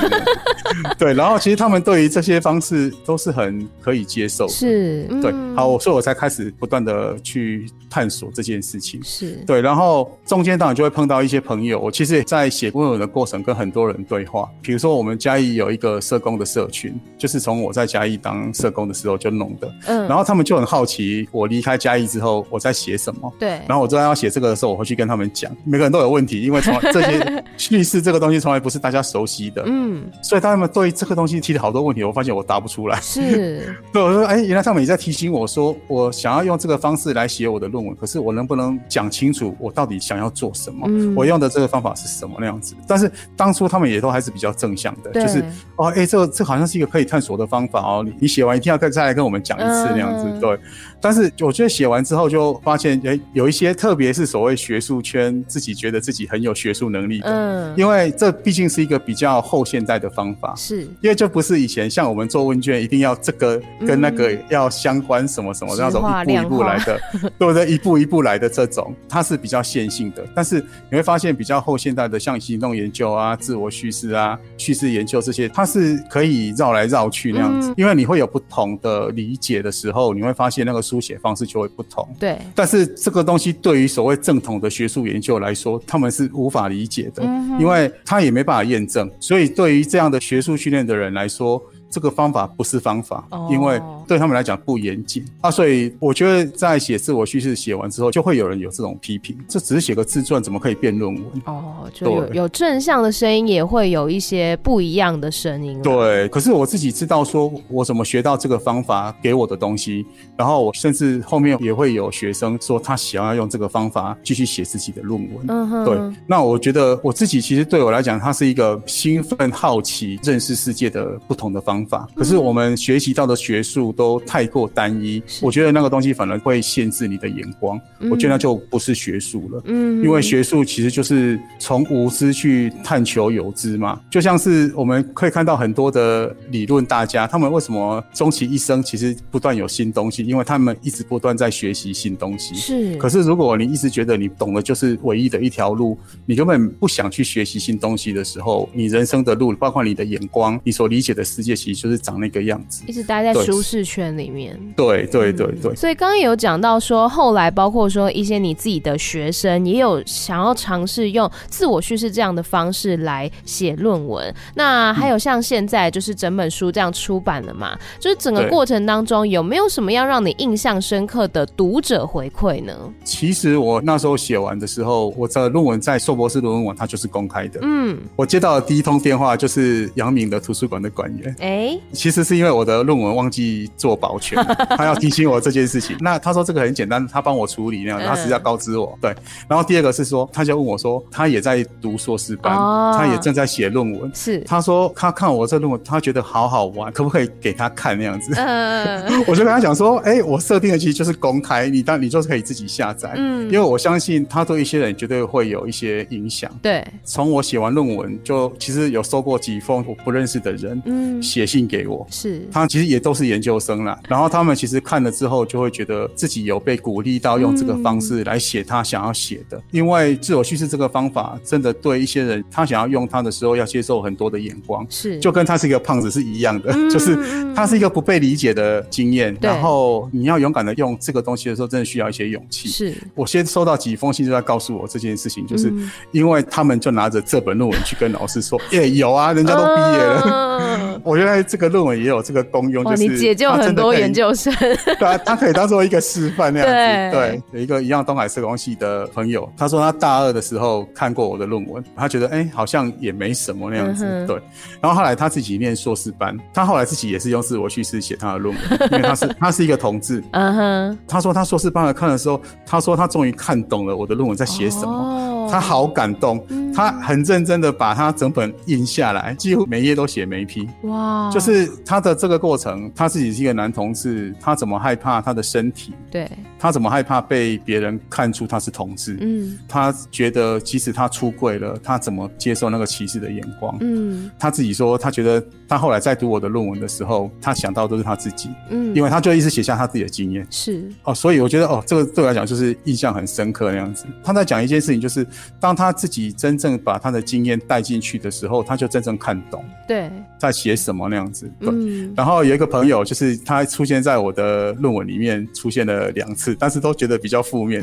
[LAUGHS] 对，然后其实他们对于这些方式都是很可以接受的。是，嗯、对，好，所以我才开始不断的去探索。这件事情是对，然后中间当然就会碰到一些朋友。我其实，在写论文的过程，跟很多人对话。比如说，我们嘉义有一个社工的社群，就是从我在嘉义当社工的时候就弄的。嗯，然后他们就很好奇，我离开嘉义之后，我在写什么。对，然后我正要写这个的时候，我会去跟他们讲。每个人都有问题，因为从 [LAUGHS] 这些叙事这个东西从来不是大家熟悉的。嗯，所以他们对这个东西提了好多问题，我发现我答不出来。是，[LAUGHS] 对，我说，哎，原来他们也在提醒我说，我想要用这个方式来写我的论文，可是。我能不能讲清楚我到底想要做什么？嗯、我用的这个方法是什么那样子？但是当初他们也都还是比较正向的，就是哦，哎、欸，这个这、好像是一个可以探索的方法哦。你你写完一定要再再来跟我们讲一次那样子，嗯、对。但是我觉得写完之后就发现，哎、欸，有一些特别是所谓学术圈自己觉得自己很有学术能力的，嗯，因为这毕竟是一个比较后现代的方法，是因为就不是以前像我们做问卷一定要这个跟那个要相关什么什么那种一步一步来的，[LAUGHS] 对不对？一步一步来的这种，它是比较线性的。但是你会发现，比较后现代的像行动研究啊、自我叙事啊、叙事研究这些，它是可以绕来绕去那样子，嗯、因为你会有不同的理解的时候，你会发现那个。书写方式就会不同，对。但是这个东西对于所谓正统的学术研究来说，他们是无法理解的，嗯、因为他也没办法验证。所以对于这样的学术训练的人来说，这个方法不是方法，因为对他们来讲不严谨啊。所以我觉得在写自我叙事写完之后，就会有人有这种批评，这只是写个自传，怎么可以变论文？哦，就有有正向的声音，也会有一些不一样的声音。对，可是我自己知道，说我怎么学到这个方法给我的东西，然后我甚至后面也会有学生说他想要用这个方法继续写自己的论文。嗯哼，对。那我觉得我自己其实对我来讲，它是一个兴奋、好奇、认识世界的不同的方法。可是我们学习到的学术都太过单一，我觉得那个东西反而会限制你的眼光。我觉得那就不是学术了。嗯，因为学术其实就是从无知去探求有知嘛。就像是我们可以看到很多的理论大家，他们为什么终其一生其实不断有新东西？因为他们一直不断在学习新东西。是。可是如果你一直觉得你懂的就是唯一的一条路，你根本不想去学习新东西的时候，你人生的路，包括你的眼光，你所理解的世界，其实就是长那个样子。一直待在舒适圈里面。对对对对，对。所以刚刚有讲到说，后来包括说一些你自己的学生也有想要尝试用自我叙事这样的方式来写论文。那还有像现在就是整本书这样出版了嘛？就是整个过程当中有没有什么样让你印象深刻的读者回馈呢？其实我那时候写完的时候，我的论文在硕博士论文网它就是公开的。嗯，我接到的第一通电话就是阳明的图书馆的馆员。哎、欸，其实是因为我的论文忘记做保全，[LAUGHS] 他要提醒我这件事情。那他说这个很简单，他帮我处理那样，他是要告知我。对，然后第二个是说，他就问我说，他也在读硕士班，哦，他也正在写论文。是，他说他看我这论文，他觉得好好玩，可不可以给他看那样子？嗯，[LAUGHS] 我就跟他讲说，哎、欸，我设定的其实就是公开，你当你就是可以自己下载。嗯，因为我相信他对一些人绝对会有一些影响。对，从我写完论文，就其实有收过几封我不认识的人，嗯，写信给我。是，他其实也都是研究生啦，然后他们其实看了之后，就会觉得自己有被鼓励到用这个方式来写他想要写的。因为自我叙事这个方法，真的对一些人，他想要用它的时候，要接受很多的眼光。是，就跟他是一个胖子是一样的，就是他是一个不被理解的经验。然后你要勇敢的用这个东西的时候，真的需要一些勇气。是，我先收到几封信，就在告诉我这件事情，就是因为他们就拿着这本论文去跟老师说，耶，有啊，人家都毕业了。[LAUGHS] 我觉得这个论文也有这个功用，就是你解救很多研究生。[LAUGHS] 对啊，他可以当做一个示范那样子。对，有一个一样东海社工系的朋友，他说他大二的时候看过我的论文，他觉得哎，好像也没什么那样子。对，然后后来他自己念硕士班，他后来自己也是用自我叙事写他的论文，[LAUGHS] 因为他是他是一个同志。嗯哼，他说他硕士班来看的时候，他说他终于看懂了我的论文在写什么，哦他好感动，他很认真的把他整本印下来，几乎每页都写眉批。哇，就是他的这个过程，他自己是一个男同志，他怎么害怕他的身体？对，他怎么害怕被别人看出他是同志？嗯，他觉得即使他出柜了，他怎么接受那个歧视的眼光？嗯，他自己说，他觉得他后来在读我的论文的时候，他想到都是他自己。嗯，因为他就一直写下他自己的经验。是哦，所以我觉得哦，这个对我来讲就是印象很深刻那样子。他在讲一件事情，就是当他自己真正把他的经验带进去的时候，他就真正看懂。对，在写什么那样子。对。嗯，然后有一个朋友，就是他出现在我的论文里面出现了两次，但是都觉得比较负面。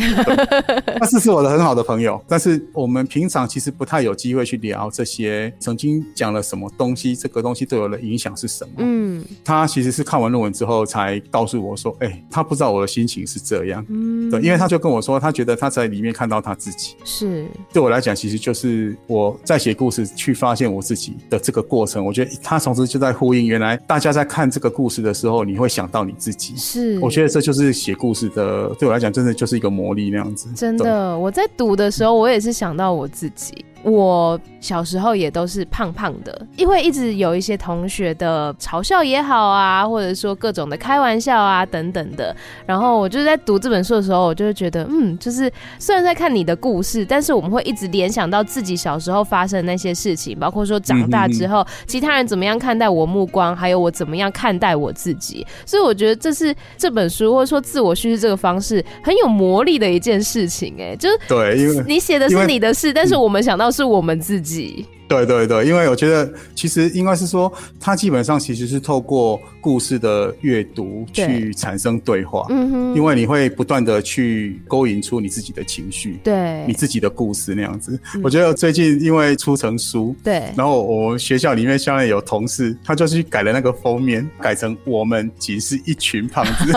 [LAUGHS] 他是是我的很好的朋友，但是我们平常其实不太有机会去聊这些曾经讲了什么东西，这个东西对我的影响是什么。嗯，他其实是看完论文之后才告诉我说，哎、欸，他不知道我的心情是这样。嗯，对，因为他就跟我说，他觉得他在里面看到他自己。是，对我来讲，其实就是我在写故事去发现我自己的这个过程。我觉得他同时就在呼应，原来大家在看这个故事的时候，你会想到你自己。是，我觉得这就是写故事的，对我来讲，真的就是一个魔力那样子。真的，我在读的时候，我也是想到我自己。我小时候也都是胖胖的，因为一直有一些同学的嘲笑也好啊，或者说各种的开玩笑啊等等的。然后我就是在读这本书的时候，我就会觉得，嗯，就是虽然在看你的故事，但是我们会一直联想到自己小时候发生的那些事情，包括说长大之后，其他人怎么样看待我目光，还有我怎么样看待我自己。所以我觉得这是这本书或者说自我叙事这个方式很有魔力的一件事情。哎，就是对，因为你写的是你的事，但是我们想到。是我们自己。对对对，因为我觉得其实应该是说，它基本上其实是透过故事的阅读去产生对话，嗯哼，因为你会不断的去勾引出你自己的情绪，对，你自己的故事那样子。嗯、我觉得最近因为出成书，对，然后我学校里面现在有同事，他就去改了那个封面，改成我们仅是一群胖子，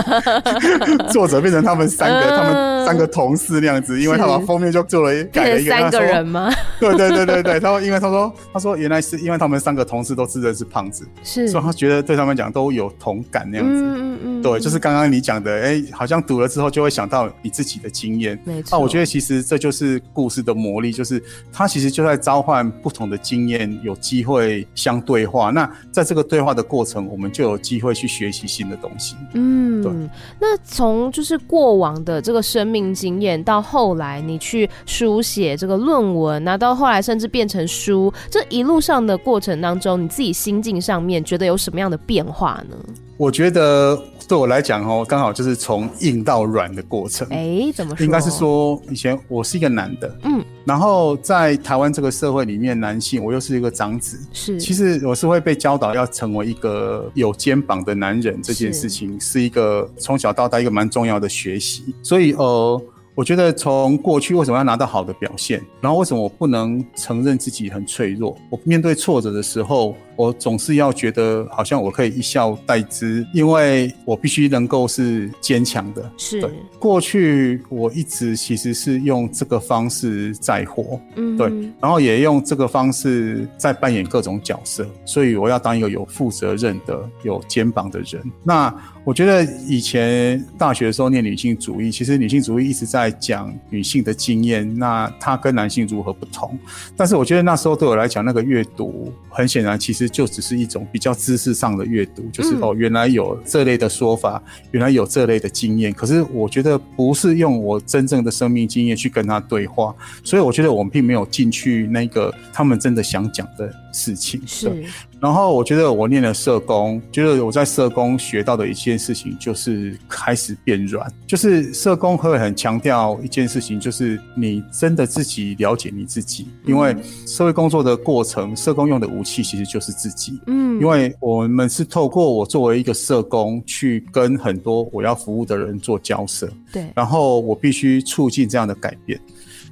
[LAUGHS] 作者变成他们三个，嗯、他们三个同事那样子，因为他把封面就做了改了一个三个人吗？对对对对对，他说，因为他说。他说：“原来是因为他们三个同事都自认是胖子，是，所以他觉得对他们讲都有同感那样子。嗯嗯嗯，对，就是刚刚你讲的，哎、欸，好像读了之后就会想到你自己的经验。没错。那我觉得其实这就是故事的魔力，就是他其实就在召唤不同的经验，有机会相对话。那在这个对话的过程，我们就有机会去学习新的东西。嗯，对。那从就是过往的这个生命经验，到后来你去书写这个论文，那到后来甚至变成书。”这一路上的过程当中，你自己心境上面觉得有什么样的变化呢？我觉得对我来讲哦，刚好就是从硬到软的过程。哎，怎么说？应该是说，以前我是一个男的，嗯，然后在台湾这个社会里面，男性我又是一个长子，是，其实我是会被教导要成为一个有肩膀的男人，这件事情是一个从小到大一个蛮重要的学习，所以呃。我觉得从过去为什么要拿到好的表现，然后为什么我不能承认自己很脆弱？我面对挫折的时候，我总是要觉得好像我可以一笑带之，因为我必须能够是坚强的。是，对，过去我一直其实是用这个方式在活，嗯，对，然后也用这个方式在扮演各种角色，所以我要当一个有负责任的、有肩膀的人。那我觉得以前大学的时候念女性主义，其实女性主义一直在讲女性的经验，那它跟男性如何不同？但是我觉得那时候对我来讲，那个阅读很显然其实就只是一种比较知识上的阅读，就是哦，原来有这类的说法，原来有这类的经验。可是我觉得不是用我真正的生命经验去跟他对话，所以我觉得我们并没有进去那个他们真的想讲的事情。是。然后我觉得我念了社工，觉得我在社工学到的一件事情就是开始变软，就是社工会很强调一件事情，就是你真的自己了解你自己，因为社会工作的过程，社工用的武器其实就是自己。嗯，因为我们是透过我作为一个社工去跟很多我要服务的人做交涉，对，然后我必须促进这样的改变。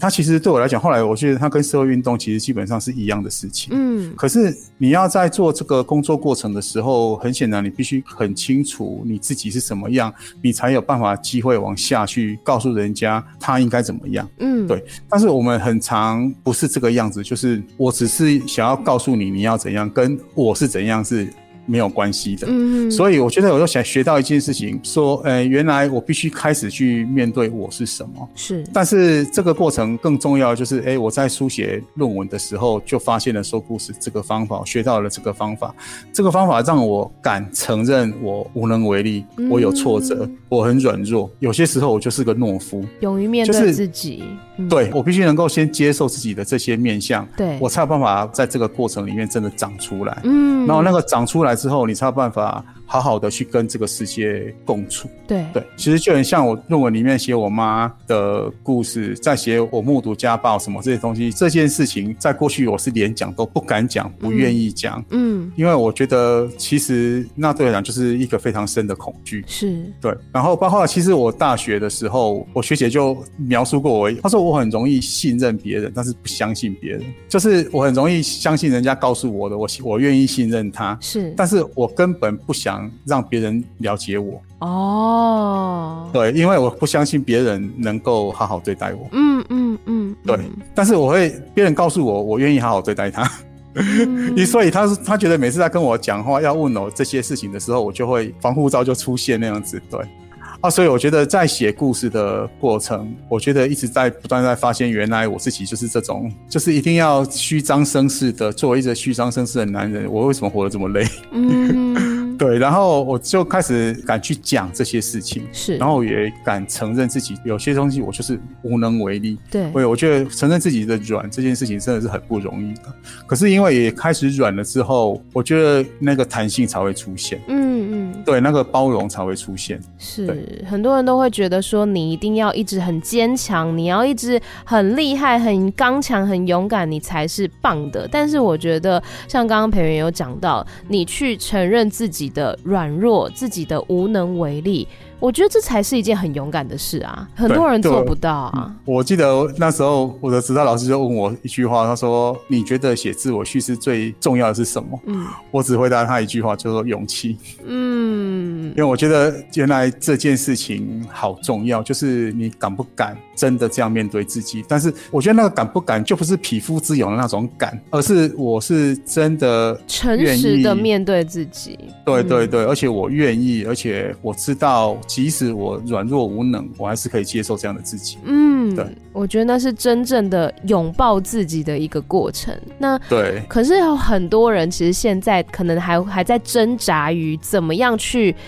它其实对我来讲，后来我觉得它跟社会运动其实基本上是一样的事情。嗯，可是你要在做这个工作过程的时候，很显然你必须很清楚你自己是什么样，你才有办法机会往下去告诉人家他应该怎么样。嗯，对。但是我们很常不是这个样子，就是我只是想要告诉你你要怎样，跟我是怎样是。没有关系的，嗯，所以我觉得我又想学到一件事情，说，呃，原来我必须开始去面对我是什么，是，但是这个过程更重要，就是，哎，我在书写论文的时候就发现了说故事这个方法，学到了这个方法，这个方法让我敢承认我无能为力，我有挫折，嗯，我很软弱，有些时候我就是个懦夫，勇于面对自己，就是嗯，对，我必须能够先接受自己的这些面相，对，我才有办法在这个过程里面真的长出来，嗯，然后那个长出来。之后，你才有办法好好的去跟这个世界共处。对对，其实就很像我论文里面写我妈的故事，在写我目睹家暴什么这些东西。这件事情在过去我是连讲都不敢讲，不愿意讲。嗯，嗯，因为我觉得其实那对我来讲就是一个非常深的恐惧。是对。然后包括其实我大学的时候，我学姐就描述过我，她说我很容易信任别人，但是不相信别人。就是我很容易相信人家告诉我的，我我愿意信任他。是，但是我根本不想让别人了解我哦，对，因为我不相信别人能够好好对待我。嗯嗯嗯，对。但是我会，别人告诉我，我愿意好好对待他。嗯、[LAUGHS] 所以他是他觉得每次在跟我讲话要问我这些事情的时候，我就会防护罩就出现那样子。对。啊，所以我觉得在写故事的过程，我觉得一直在不断在发现，原来我自己就是这种，就是一定要虚张声势的，作为一个虚张声势的男人，我为什么活得这么累？嗯，对，然后我就开始敢去讲这些事情，是，然后也敢承认自己有些东西我就是无能为力。对，所以我觉得承认自己的软这件事情真的是很不容易的。可是因为也开始软了之后，我觉得那个弹性才会出现。嗯嗯。对，那个包容才会出现。是，很多人都会觉得说，你一定要一直很坚强，你要一直很厉害、很刚强、很勇敢，你才是棒的。但是我觉得，像刚刚培元有讲到，你去承认自己的软弱、自己的无能为力。我觉得这才是一件很勇敢的事啊，很多人做不到啊。我记得那时候我的指导老师就问我一句话，他说：“你觉得写自我叙事最重要的是什么？”嗯，我只回答他一句话，就是说勇气。嗯，因为我觉得原来这件事情好重要，就是你敢不敢真的这样面对自己？但是我觉得那个敢不敢，就不是匹夫之勇的那种敢，而是我是真的诚实的面对自己。对对对，而且我愿意，而且我知道。即使我软弱无能，我还是可以接受这样的自己。嗯，对，我觉得那是真正的拥抱自己的一个过程。那对，可是有很多人其实现在可能还还在挣扎于怎么样去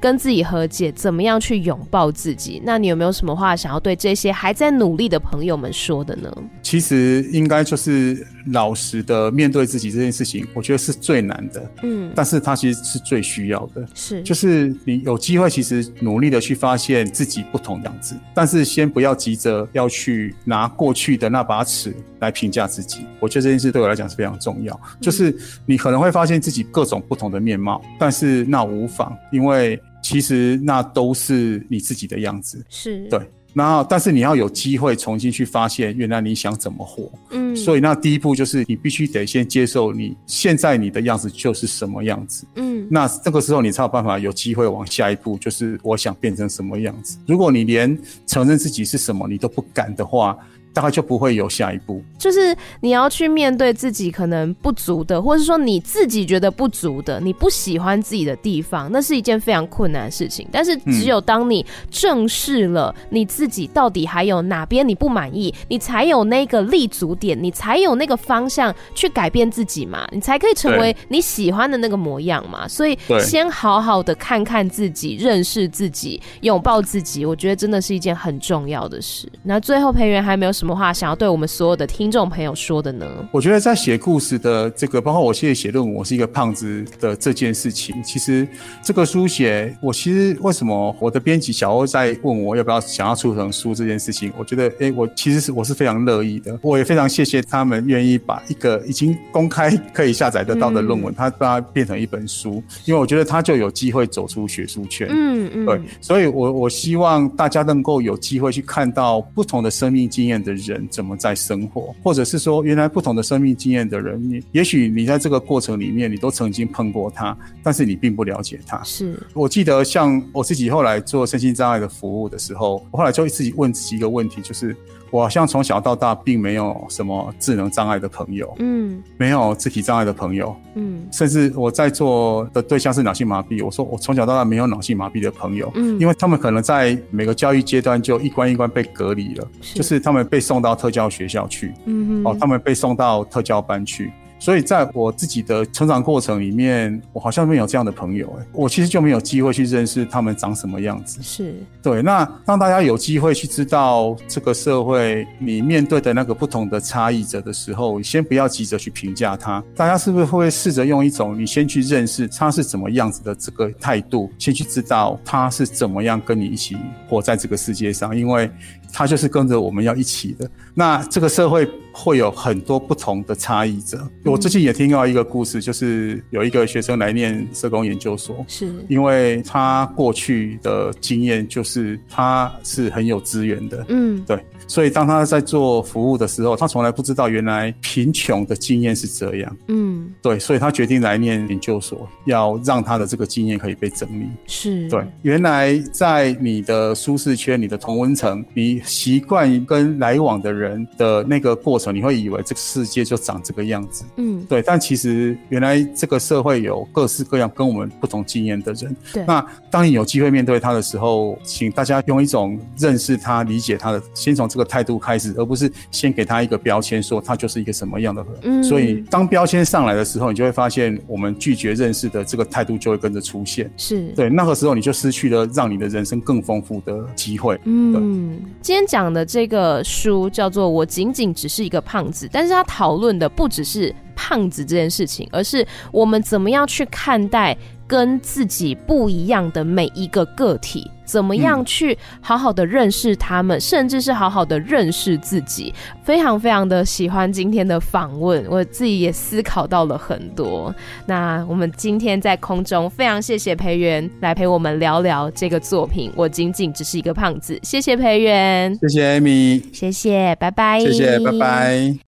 跟自己和解，怎么样去拥抱自己。那你有没有什么话想要对这些还在努力的朋友们说的呢？其实应该就是老实的面对自己这件事情，我觉得是最难的。嗯，但是它其实是最需要的。是，就是你有机会，其实努力。的去发现自己不同样子，但是先不要急着要去拿过去的那把尺来评价自己。我觉得这件事对我来讲是非常重要。就是你可能会发现自己各种不同的面貌，但是那无妨，因为其实那都是你自己的样子。是对。然后，但是你要有机会重新去发现，原来你想怎么活。嗯，所以那第一步就是你必须得先接受你现在你的样子就是什么样子。嗯，那这个时候你才有办法有机会往下一步，就是我想变成什么样子。如果你连承认自己是什么你都不敢的话，大概就不会有下一步，就是你要去面对自己可能不足的，或是说你自己觉得不足的，你不喜欢自己的地方，那是一件非常困难的事情。但是只有当你正视了你自己到底还有哪边你不满意，你才有那个立足点，你才有那个方向去改变自己嘛，你才可以成为你喜欢的那个模样嘛。所以先好好的看看自己，认识自己，拥抱自己，我觉得真的是一件很重要的事。那最后培元还没有什么话想要对我们所有的听众朋友说的呢？我觉得在写故事的这个，包括我现在写论文，我是一个胖子的这件事情，其实这个书写，我其实为什么我的编辑小欧在问我要不要想要出成书这件事情，我觉得，哎、欸，我其实是我是非常乐意的，我也非常谢谢他们愿意把一个已经公开可以下载得到的论文，它把它变成一本书，因为我觉得它就有机会走出学术圈。嗯嗯，对，所以我我希望大家能够有机会去看到不同的生命经验的。的人怎么在生活，或者是说，原来不同的生命经验的人，你也许你在这个过程里面，你都曾经碰过他，但是你并不了解他。是我记得，像我自己后来做身心障碍的服务的时候，我后来就自己问自己一个问题，就是。我好像从小到大并没有什么智能障碍的朋友，嗯，没有肢体障碍的朋友，嗯，甚至我在做的对象是脑性麻痹。我说我从小到大没有脑性麻痹的朋友，嗯，因为他们可能在每个教育阶段就一关一关被隔离了，是就是他们被送到特教学校去，嗯哼，哦，他们被送到特教班去。所以在我自己的成长过程里面，我好像没有这样的朋友哎，我其实就没有机会去认识他们长什么样子。是对。那当大家有机会去知道这个社会你面对的那个不同的差异者的时候，先不要急着去评价他。大家是不是会试着用一种你先去认识他是怎么样子的这个态度，先去知道他是怎么样跟你一起活在这个世界上？因为他就是跟着我们要一起的。那这个社会。会有很多不同的差异者。我最近也听到一个故事，就是有一个学生来念社工研究所，是。因为他过去的经验就是他是很有资源的，嗯，对。所以当他在做服务的时候，他从来不知道原来贫穷的经验是这样。嗯，对，所以他决定来念研究所，要让他的这个经验可以被整理。是，对，原来在你的舒适圈、你的同温层，你习惯跟来往的人的那个过程，你会以为这个世界就长这个样子。嗯，对，但其实原来这个社会有各式各样跟我们不同经验的人。对，那当你有机会面对他的时候，请大家用一种认识他、理解他的，先从这个。这个态度开始，而不是先给他一个标签，说他就是一个什么样的人。嗯，所以当标签上来的时候，你就会发现我们拒绝认识的这个态度就会跟着出现。是对，那个时候你就失去了让你的人生更丰富的机会。嗯，今天讲的这个书叫做《我仅仅只是一个胖子》，但是他讨论的不只是胖子这件事情，而是我们怎么样去看待跟自己不一样的每一个个体。怎么样去好好的认识他们，嗯、甚至是好好的认识自己？非常非常的喜欢今天的访问，我自己也思考到了很多。那我们今天在空中非常谢谢培元来陪我们聊聊这个作品。我仅仅只是一个胖子，谢谢培元，谢谢艾米谢谢，拜拜，谢谢，拜拜。